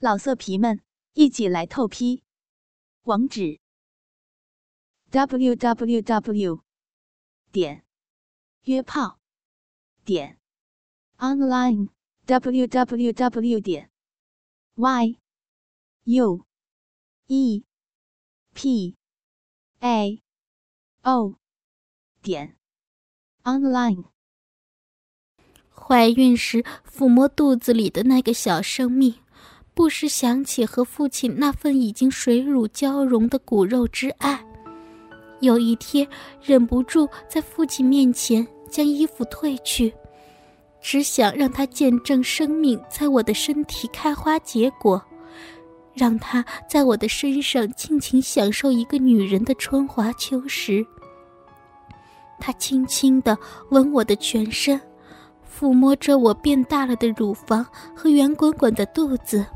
老色皮们，一起来透批！网址：w w w 点约炮点 online w w w 点 y u e p a o 点 online。怀孕时抚摸肚子里的那个小生命。不时想起和父亲那份已经水乳交融的骨肉之爱，有一天忍不住在父亲面前将衣服褪去，只想让他见证生命在我的身体开花结果，让他在我的身上尽情享受一个女人的春华秋实。他轻轻地吻我的全身，抚摸着我变大了的乳房和圆滚滚的肚子。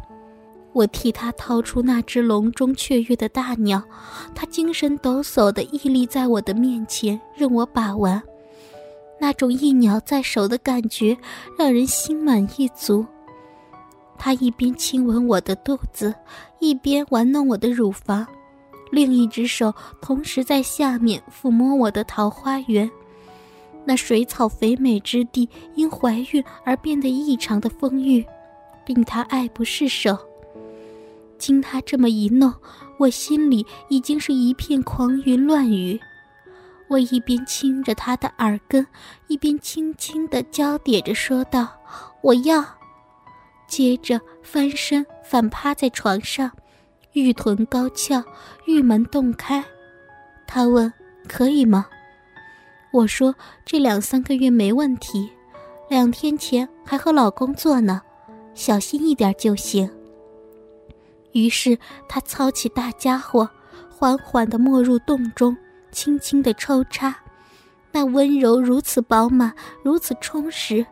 我替他掏出那只笼中雀跃的大鸟，他精神抖擞地屹立在我的面前，任我把玩。那种一鸟在手的感觉，让人心满意足。他一边亲吻我的肚子，一边玩弄我的乳房，另一只手同时在下面抚摸我的桃花源。那水草肥美之地，因怀孕而变得异常的丰腴，令他爱不释手。经他这么一弄，我心里已经是一片狂云乱雨。我一边亲着他的耳根，一边轻轻地交叠着说道：“我要。”接着翻身反趴在床上，玉臀高翘，玉门洞开。他问：“可以吗？”我说：“这两三个月没问题，两天前还和老公做呢，小心一点就行。”于是他操起大家伙，缓缓地没入洞中，轻轻地抽插，那温柔如此饱满，如此充实，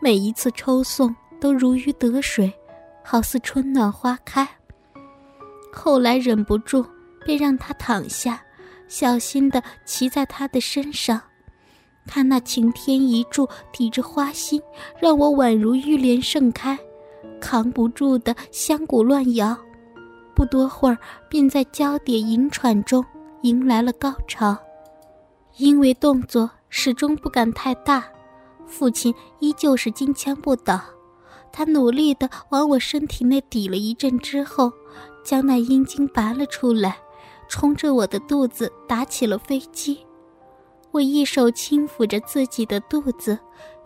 每一次抽送都如鱼得水，好似春暖花开。后来忍不住，便让他躺下，小心地骑在他的身上，他那擎天一柱抵着花心，让我宛如玉莲盛开，扛不住的香骨乱摇。不多会儿，便在交叠吟喘中迎来了高潮。因为动作始终不敢太大，父亲依旧是金枪不倒。他努力地往我身体内抵了一阵之后，将那阴茎拔了出来，冲着我的肚子打起了飞机。我一手轻抚着自己的肚子，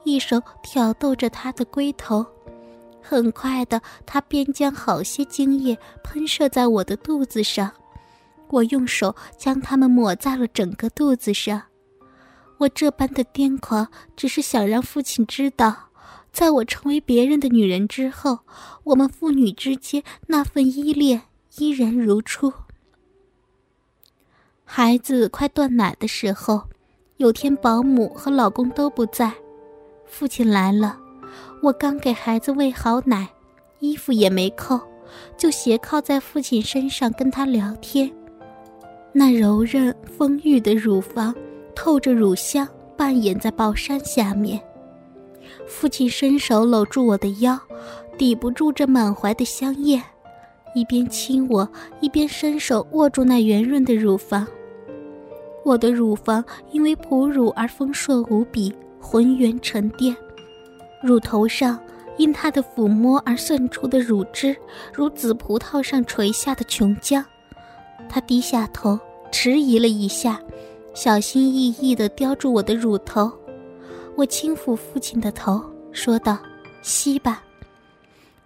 一手挑逗着他的龟头。很快的，他便将好些精液喷射在我的肚子上，我用手将它们抹在了整个肚子上。我这般的癫狂，只是想让父亲知道，在我成为别人的女人之后，我们父女之间那份依恋依然如初。孩子快断奶的时候，有天保姆和老公都不在，父亲来了。我刚给孩子喂好奶，衣服也没扣，就斜靠在父亲身上跟他聊天。那柔韧丰腴的乳房透着乳香，半掩在薄衫下面。父亲伸手搂住我的腰，抵不住这满怀的香艳，一边亲我，一边伸手握住那圆润的乳房。我的乳房因为哺乳而丰硕无比，浑圆沉淀。乳头上因他的抚摸而渗出的乳汁，如紫葡萄上垂下的琼浆。他低下头，迟疑了一下，小心翼翼地叼住我的乳头。我轻抚父亲的头，说道：“吸吧。”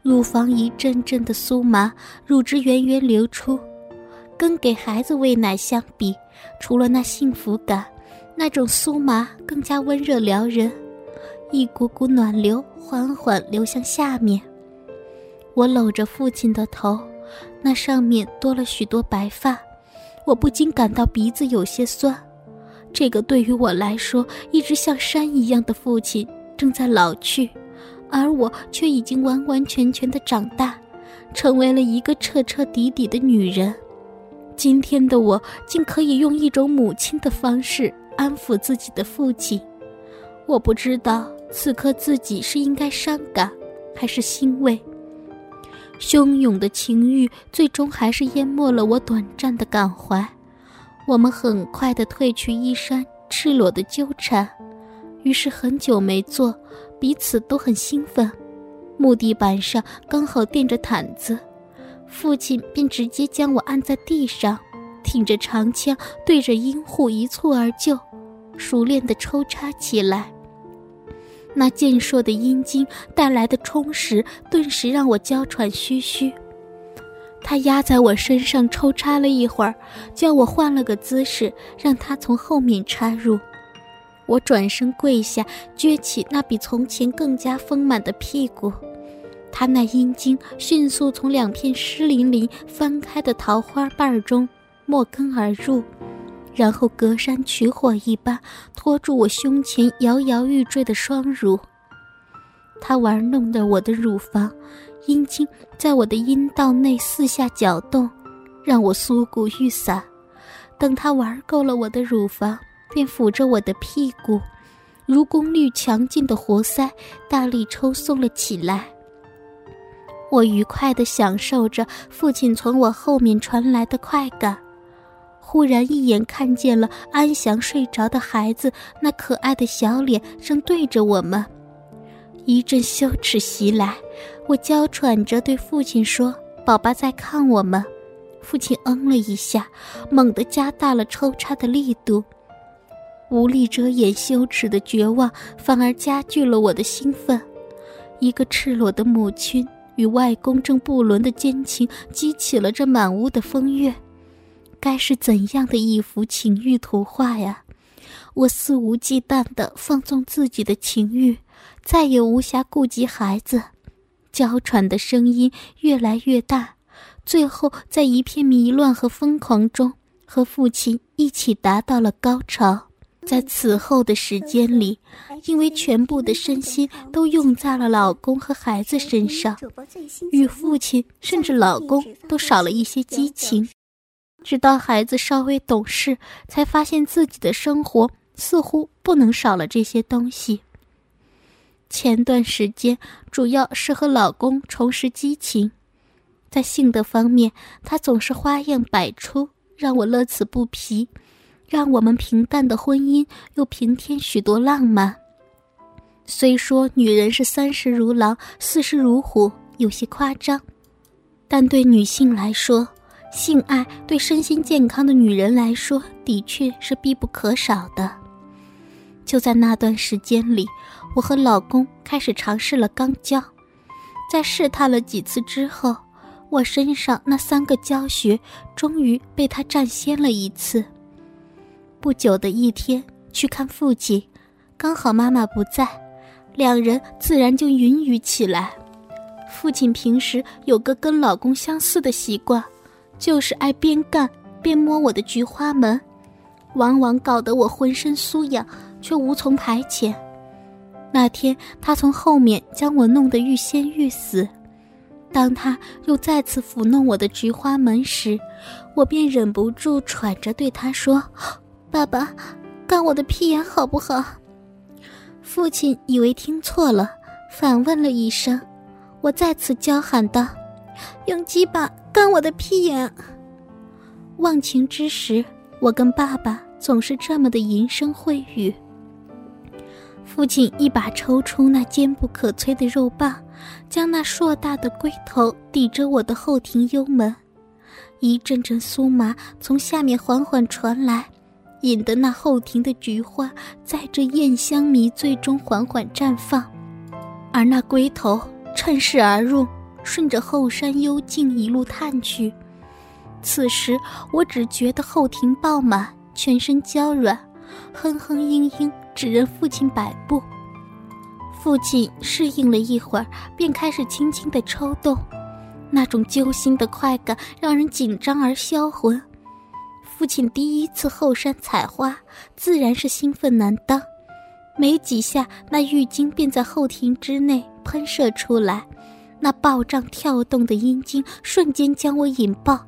乳房一阵阵的酥麻，乳汁源源流出。跟给孩子喂奶相比，除了那幸福感，那种酥麻更加温热撩人。一股股暖流缓缓流向下面，我搂着父亲的头，那上面多了许多白发，我不禁感到鼻子有些酸。这个对于我来说一直像山一样的父亲正在老去，而我却已经完完全全的长大，成为了一个彻彻底底的女人。今天的我竟可以用一种母亲的方式安抚自己的父亲，我不知道。此刻自己是应该伤感，还是欣慰？汹涌的情欲最终还是淹没了我短暂的感怀。我们很快的褪去衣衫，赤裸的纠缠。于是很久没做，彼此都很兴奋。木地板上刚好垫着毯子，父亲便直接将我按在地上，挺着长枪对着阴户一蹴而就，熟练的抽插起来。那健硕的阴茎带来的充实，顿时让我娇喘吁吁。他压在我身上抽插了一会儿，叫我换了个姿势，让他从后面插入。我转身跪下，撅起那比从前更加丰满的屁股。他那阴茎迅速从两片湿淋淋、翻开的桃花瓣中没根而入。然后隔山取火一般拖住我胸前摇摇欲坠的双乳，他玩弄着我的乳房，阴茎在我的阴道内四下搅动，让我酥骨欲散。等他玩够了我的乳房，便抚着我的屁股，如功率强劲的活塞，大力抽送了起来。我愉快地享受着父亲从我后面传来的快感。忽然一眼看见了安详睡着的孩子，那可爱的小脸正对着我们，一阵羞耻袭来，我娇喘着对父亲说：“宝宝在看我们。”父亲嗯了一下，猛地加大了抽插的力度。无力遮掩羞耻的绝望，反而加剧了我的兴奋。一个赤裸的母亲与外公正不伦的奸情，激起了这满屋的风月。该是怎样的一幅情欲图画呀！我肆无忌惮地放纵自己的情欲，再也无暇顾及孩子。娇喘的声音越来越大，最后在一片迷乱和疯狂中，和父亲一起达到了高潮。在此后的时间里，因为全部的身心都用在了老公和孩子身上，与父亲甚至老公都少了一些激情。直到孩子稍微懂事，才发现自己的生活似乎不能少了这些东西。前段时间主要是和老公重拾激情，在性的方面，他总是花样百出，让我乐此不疲，让我们平淡的婚姻又平添许多浪漫。虽说女人是三十如狼，四十如虎，有些夸张，但对女性来说，性爱对身心健康的女人来说，的确是必不可少的。就在那段时间里，我和老公开始尝试了肛交。在试探了几次之后，我身上那三个胶穴终于被他占先了一次。不久的一天，去看父亲，刚好妈妈不在，两人自然就云雨起来。父亲平时有个跟老公相似的习惯。就是爱边干边摸我的菊花门，往往搞得我浑身酥痒，却无从排遣。那天他从后面将我弄得欲仙欲死，当他又再次抚弄我的菊花门时，我便忍不住喘着对他说：“爸爸，干我的屁眼好不好？”父亲以为听错了，反问了一声，我再次娇喊道：“用鸡巴。”干我的屁眼！忘情之时，我跟爸爸总是这么的淫声秽语。父亲一把抽出那坚不可摧的肉棒，将那硕大的龟头抵着我的后庭幽门，一阵阵酥麻从下面缓缓传来，引得那后庭的菊花在这艳香迷醉中缓缓绽放，而那龟头趁势而入。顺着后山幽径一路探去，此时我只觉得后庭爆满，全身娇软，哼哼嘤嘤，只任父亲摆布。父亲适应了一会儿，便开始轻轻的抽动，那种揪心的快感让人紧张而销魂。父亲第一次后山采花，自然是兴奋难当，没几下，那浴巾便在后庭之内喷射出来。那暴胀跳动的阴茎瞬间将我引爆，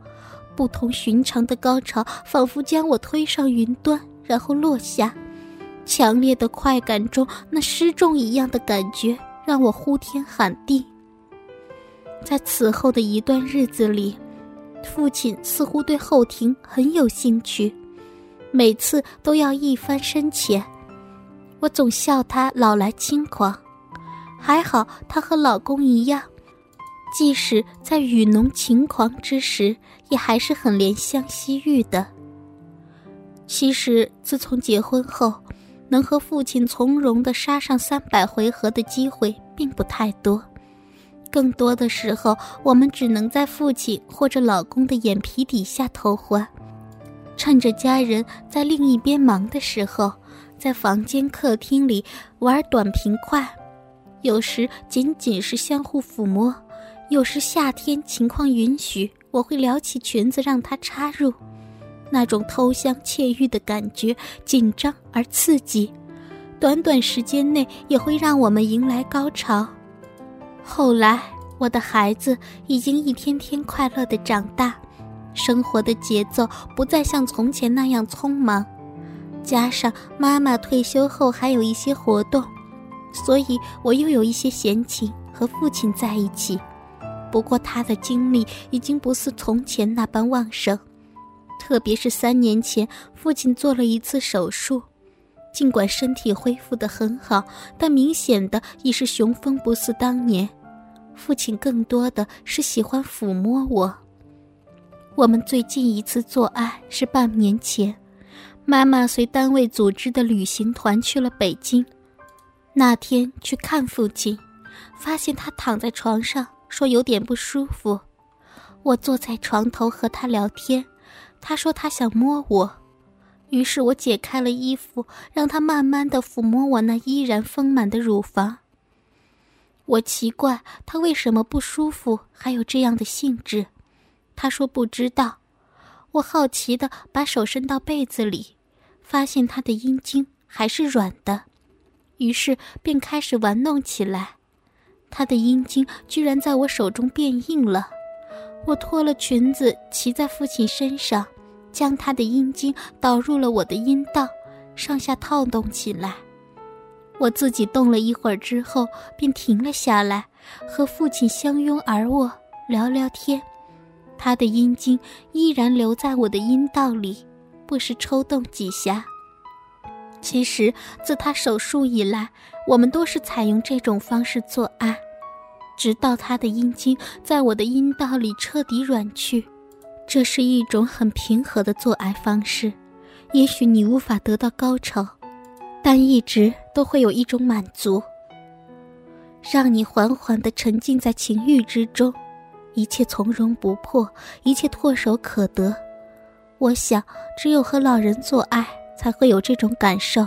不同寻常的高潮仿佛将我推上云端，然后落下。强烈的快感中，那失重一样的感觉让我呼天喊地。在此后的一段日子里，父亲似乎对后庭很有兴趣，每次都要一番深浅。我总笑他老来轻狂，还好他和老公一样，即使在雨浓情狂之时，也还是很怜香惜玉的。其实自从结婚后，能和父亲从容的杀上三百回合的机会并不太多。更多的时候，我们只能在父亲或者老公的眼皮底下偷欢，趁着家人在另一边忙的时候，在房间、客厅里玩短平快。有时仅仅是相互抚摸，有时夏天情况允许，我会撩起裙子让他插入。那种偷香窃玉的感觉，紧张而刺激，短短时间内也会让我们迎来高潮。后来，我的孩子已经一天天快乐的长大，生活的节奏不再像从前那样匆忙，加上妈妈退休后还有一些活动，所以我又有一些闲情和父亲在一起。不过，他的精力已经不似从前那般旺盛，特别是三年前，父亲做了一次手术。尽管身体恢复得很好，但明显的已是雄风不似当年。父亲更多的是喜欢抚摸我。我们最近一次做爱是半年前，妈妈随单位组织的旅行团去了北京。那天去看父亲，发现他躺在床上，说有点不舒服。我坐在床头和他聊天，他说他想摸我。于是我解开了衣服，让他慢慢的抚摸我那依然丰满的乳房。我奇怪他为什么不舒服，还有这样的兴致。他说不知道。我好奇的把手伸到被子里，发现他的阴茎还是软的，于是便开始玩弄起来。他的阴茎居然在我手中变硬了。我脱了裙子，骑在父亲身上。将他的阴茎导入了我的阴道，上下套动起来。我自己动了一会儿之后，便停了下来，和父亲相拥而卧，聊聊天。他的阴茎依然留在我的阴道里，不时抽动几下。其实自他手术以来，我们都是采用这种方式做爱，直到他的阴茎在我的阴道里彻底软去。这是一种很平和的做爱方式，也许你无法得到高潮，但一直都会有一种满足，让你缓缓地沉浸在情欲之中，一切从容不迫，一切唾手可得。我想，只有和老人做爱才会有这种感受，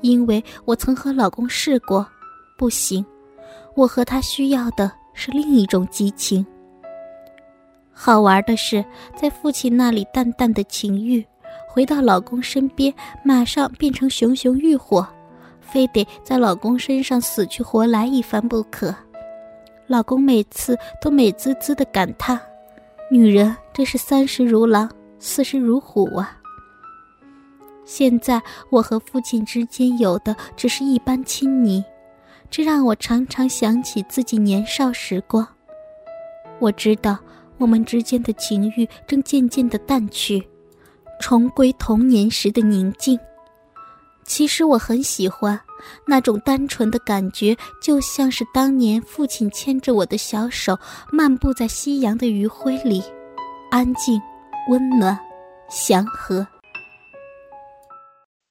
因为我曾和老公试过，不行，我和他需要的是另一种激情。好玩的是，在父亲那里淡淡的情欲，回到老公身边，马上变成熊熊欲火，非得在老公身上死去活来一番不可。老公每次都美滋滋的感叹：“女人真是三十如狼，四十如虎啊！”现在我和父亲之间有的只是一般亲昵，这让我常常想起自己年少时光。我知道。我们之间的情欲正渐渐的淡去，重归童年时的宁静。其实我很喜欢那种单纯的感觉，就像是当年父亲牵着我的小手，漫步在夕阳的余晖里，安静、温暖、祥和。